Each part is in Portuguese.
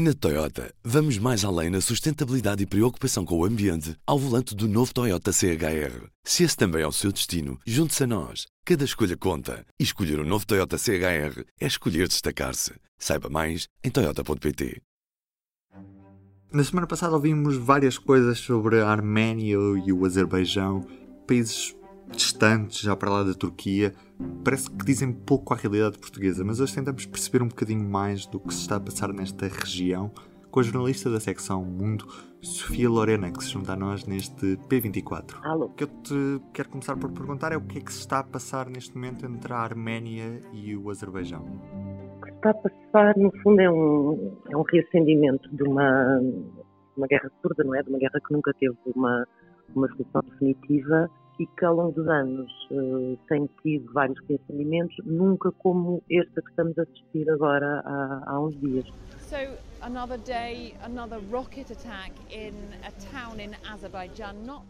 Na Toyota, vamos mais além na sustentabilidade e preocupação com o ambiente ao volante do novo Toyota CHR. Se esse também é o seu destino, junte-se a nós. Cada escolha conta. E escolher o um novo Toyota CHR é escolher destacar-se. Saiba mais em Toyota.pt. Na semana passada ouvimos várias coisas sobre a Arménia e o Azerbaijão, países distantes, já para lá da Turquia, parece que dizem pouco à realidade portuguesa, mas hoje tentamos perceber um bocadinho mais do que se está a passar nesta região com a jornalista da secção Mundo, Sofia Lorena, que se junta a nós neste P24. Alô. O que eu te quero começar por perguntar é o que é que se está a passar neste momento entre a Arménia e o Azerbaijão. O que está a passar, no fundo, é um, é um reacendimento de uma, uma guerra curda, não é? De uma guerra que nunca teve uma, uma solução definitiva e que ao longo dos anos uh, tem tido vários reacendimentos, nunca como este que estamos a assistir agora há, há uns dias. So another day, another rocket attack in a town in Azerbaijan, not.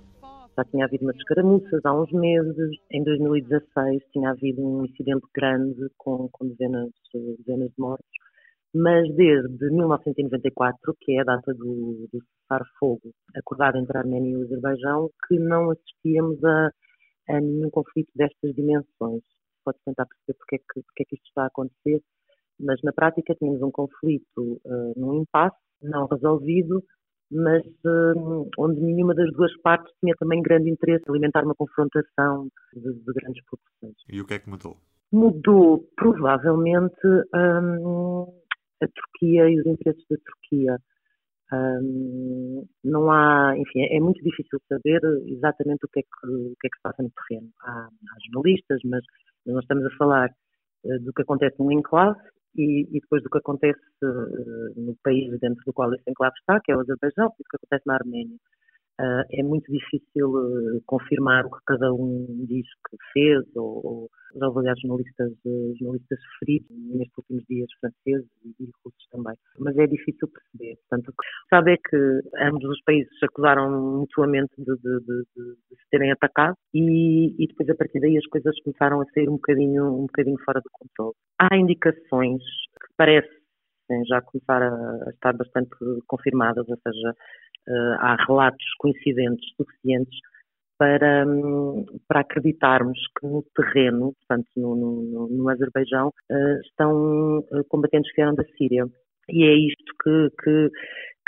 Já tinha havido umas escaramuças há uns meses. Em 2016 tinha havido um incidente grande com, com dezenas, dezenas de mortos mas desde 1994, que é a data do, do cessar-fogo acordado entre a Arménia e o Azerbaijão, que não assistíamos a, a nenhum conflito destas dimensões. Pode tentar perceber porque é, que, porque é que isto está a acontecer, mas na prática tínhamos um conflito uh, num impasse, não resolvido, mas uh, onde nenhuma das duas partes tinha também grande interesse em alimentar uma confrontação de, de grandes proporções. E o que é que mudou? Mudou provavelmente um, a Turquia e os interesses da Turquia. Um, não há, enfim, é muito difícil saber exatamente o que é que, o que, é que se passa no terreno. Há, há jornalistas, mas nós estamos a falar uh, do que acontece no enclave e, e, depois do que acontece uh, no país dentro do qual esse enclave está, que é o Azerbaijão, e do que acontece na Arménia. Uh, é muito difícil uh, confirmar o que cada um diz que fez, ou, ou já houve jornalistas, jornalistas feridos nestes últimos dias, franceses e, russos também. Mas é difícil perceber. Portanto, o que sabe é que ambos os países se acusaram mutuamente de, de, de, de se terem atacado e, e, depois a partir daí as coisas começaram a sair um bocadinho, um bocadinho fora do controle. Há indicações que parecem já começar a, a estar bastante confirmadas, ou seja, uh, há relatos coincidentes suficientes para, para acreditarmos que no terreno, portanto no, no, no Azerbaijão, uh, estão uh, combatentes que vieram da Síria. E é isto que, que,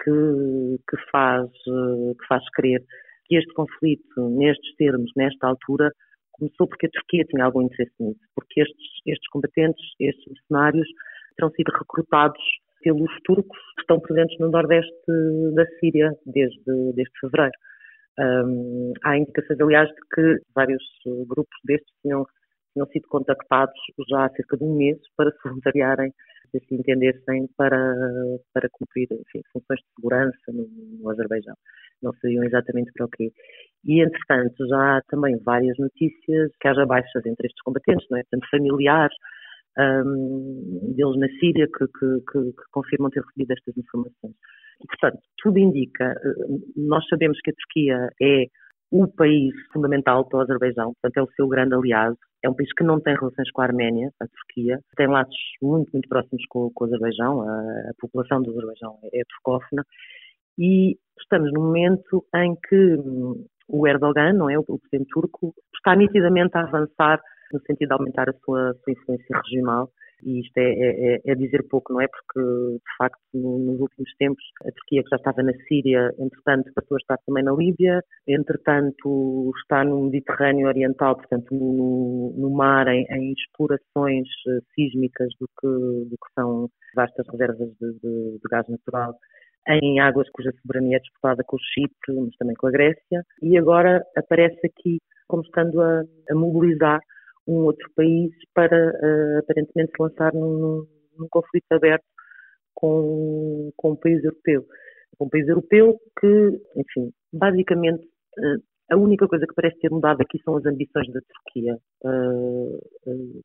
que, que faz, que faz crer que este conflito, nestes termos, nesta altura, começou porque a Turquia tinha algum interesse nisso, porque estes, estes combatentes, estes mercenários, terão sido recrutados pelos turcos que estão presentes no nordeste da Síria desde, desde fevereiro. Um, há indicações, aliás, de que vários grupos destes tinham, tinham sido contactados já há cerca de um mês para se voluntariarem, se assim entendessem, para, para cumprir enfim, funções de segurança no, no Azerbaijão. Não sabiam exatamente para o quê. E, entretanto, já há também várias notícias que haja baixas entre estes combatentes, não é? Tanto familiares, um, deles na Síria que, que, que, que, confirmam ter recebido estas informações. E, portanto, tudo indica, eh, nós sabemos que a Turquia é o país fundamental para o Azerbaijão, portanto é o seu grande aliado, é um país que não tem relações com a Arménia, a Turquia, tem laços muito, muito próximos com, com o Azerbaijão, a, a, população do Azerbaijão é, é turcófona, e estamos num momento em que hum, o Erdogan, não é, o presidente turco, está nitidamente a avançar no sentido de aumentar a sua, sua influência regional. E isto é, é, é, é, dizer pouco, não é? Porque, de facto, nos últimos tempos, a Turquia, que já estava na Síria, entretanto, passou a estar também na Líbia, entretanto, está no Mediterrâneo Oriental, portanto, no, no mar, em, em, explorações eh, sísmicas do que, do que são vastas reservas de, de, de gás natural em águas cuja soberania é disputada com o Chipre, mas também com a Grécia, e agora aparece aqui como estando a, a mobilizar um outro país para uh, aparentemente se lançar num, num, conflito aberto com, com um país europeu. Um país europeu que, enfim, basicamente uh, a única coisa que parece ter mudado aqui são as ambições da Turquia. Uh,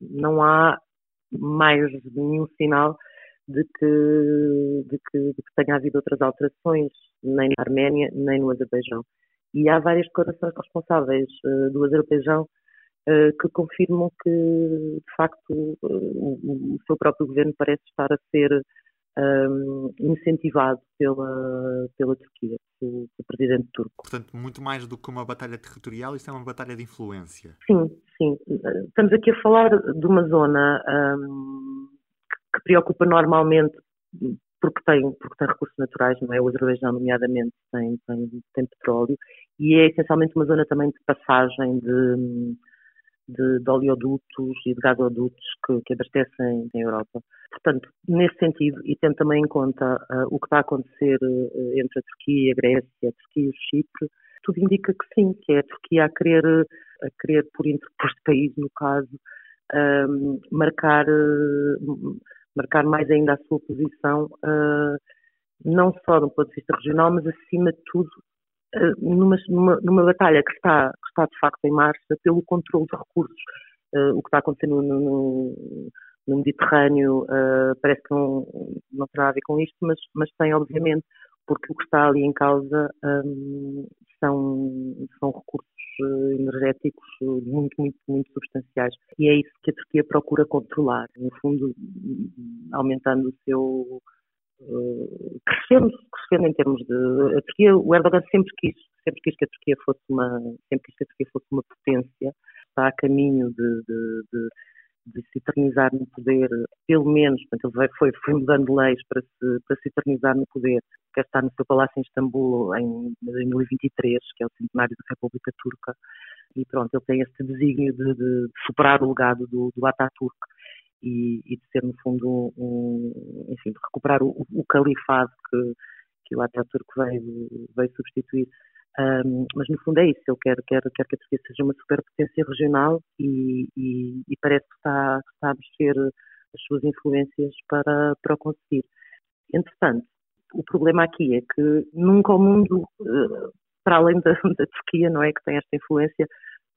não há mais nenhum sinal de que, de, que, de que tenha havido outras alterações, nem na Arménia, nem no Azerbaijão. E há várias declarações responsáveis do Azerbaijão que confirmam que, de facto, eh, o seu próprio governo parece estar a ser um, incentivado pela, pela Turquia, pelo, presidente turco. Portanto, muito mais do que uma batalha territorial, isto é uma batalha de influência. Sim, sim. Estamos aqui a falar de uma zona um, que preocupa normalmente porque tem, porque tem recursos naturais, não é? O Azerbaijão, nomeadamente, tem, tem, tem petróleo e é essencialmente uma zona também de passagem de de, de oleodutos e de gasodutos que, que abastecem a Europa. Portanto, nesse sentido, e tendo também em conta uh, o que a acontecer uh, entre a Turquia, a Grécia, a Turquia e o Chipre, tudo indica que sim, que é a Turquia a querer, a querer por interposto país, no caso, uh, marcar, marcar mais ainda a sua posição, não só do ponto de vista regional, mas acima de tudo numa, numa, numa, batalha que está, que está de facto em marcha pelo controle de recursos. Uh, o que está acontecendo no, no, no Mediterrâneo uh, parece que não, não tem nada a ver com isto, mas, mas tem, obviamente, porque o que está ali em causa um, são, são recursos energéticos muito, muito, muito substanciais. E é isso que a Turquia procura controlar, no fundo, aumentando o seu eh, crescendo, crescendo em termos de a Turquia, o Erdogan sempre quis, sempre quis que a Turquia fosse uma, sempre quis que a Turquia fosse uma potência, está a caminho de, de, de, de se eternizar no poder, pelo menos, portanto, ele foi, foi mudando leis para se, para se eternizar no poder, quer estar no seu palácio em Istambul em 2023, que é o centenário da República Turca, e pronto, ele tem esse desígnio de, de superar o legado do, do Ataturk e, e, de ser, no fundo, um, enfim, de recuperar o, o califado que, que o Ataturk veio, veio substituir. Um, mas, no fundo, é isso. Ele quer, quer, quer que a Turquia seja uma superpotência regional e, e, e parece que está, está a mexer as suas influências para, para o conseguir. Entretanto, o problema aqui é que nunca o mundo, eh, para além da, da Turquia, não é, que tem esta influência,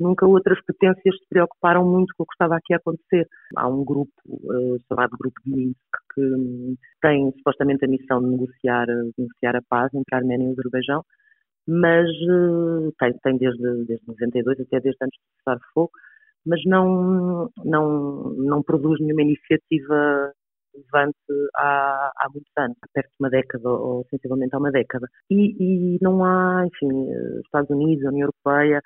nunca outras potências se preocuparam muito com o que estava aqui a acontecer. Há um grupo uh, chamado Grupo de Minsk que um, tem supostamente a missão de negociar, negociar a paz entre a Arménia e o Azerbaijão, mas uh, tem, tem desde, desde 92 até desde antes de cessar fogo, mas não, não, não produz nenhuma iniciativa relevante há, há muitos anos, perto de uma década ou sensivelmente há uma década. E, e não há, enfim, eh, Estados Unidos, União Europeia,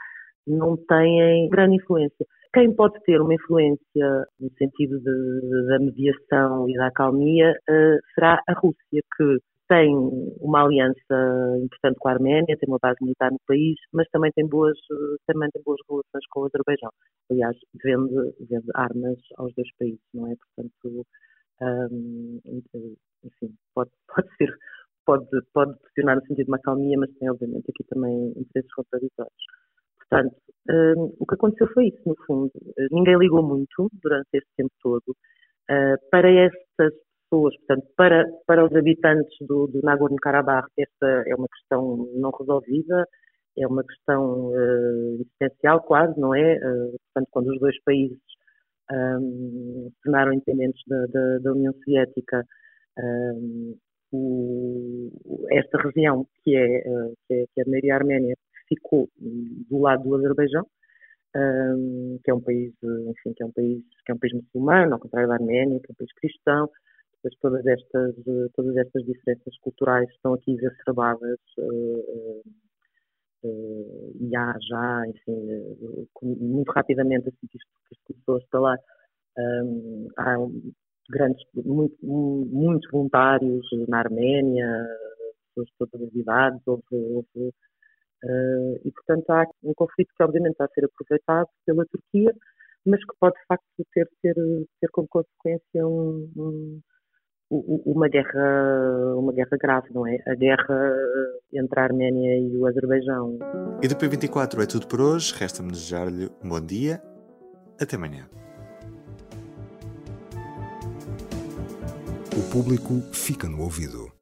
não têm grande influência. Quem pode ter uma influência no sentido de, da mediação e da acalmia uh, será a Rússia, que tem uma aliança importante com a Arménia, tem uma base militar no país, mas também tem boas, também tem boas relações com o Azerbaijão. Aliás, vende, vende armas aos dois países, não é? Portanto, um, enfim, pode, pode ser, pode, pode no sentido de uma acalmia, mas tem obviamente aqui também interesses contraditórios. Portanto, uh, o que aconteceu foi isso, no fundo. Uh, ninguém ligou muito durante este tempo todo uh, para estas pessoas, portanto, para, para os habitantes do, do Nagorno-Karabakh, esta é uma questão não resolvida, é uma questão uh, existencial quase, não é? portanto, quando os dois países um, se tornaram independentes da, da, da União Soviética, um, o, esta região, que é, que é, que é a maioria arménia, ficou do lado do Azerbaijão, um, que é um país, enfim, que é um país, que é um país muçulmano, ao contrário da Arménia, que é um país cristão. Todas estas, todas estas diferenças culturais estão aqui exacerbadas uh, uh, e há já, enfim, muito rapidamente assim que isto, que isto começou a um, há grandes, muito, muitos voluntários na Arménia, pessoas de todas as idades, houve, houve Uh, e, portanto, há um conflito que, obviamente, está a ser aproveitado pela Turquia, mas que pode, de facto, ter, ter, ter como consequência um, um, uma, guerra, uma guerra grave, não é? A guerra entre a Arménia e o Azerbaijão. E do P24 é tudo por hoje. Resta-me desejar-lhe um bom dia. Até amanhã. O público fica no ouvido.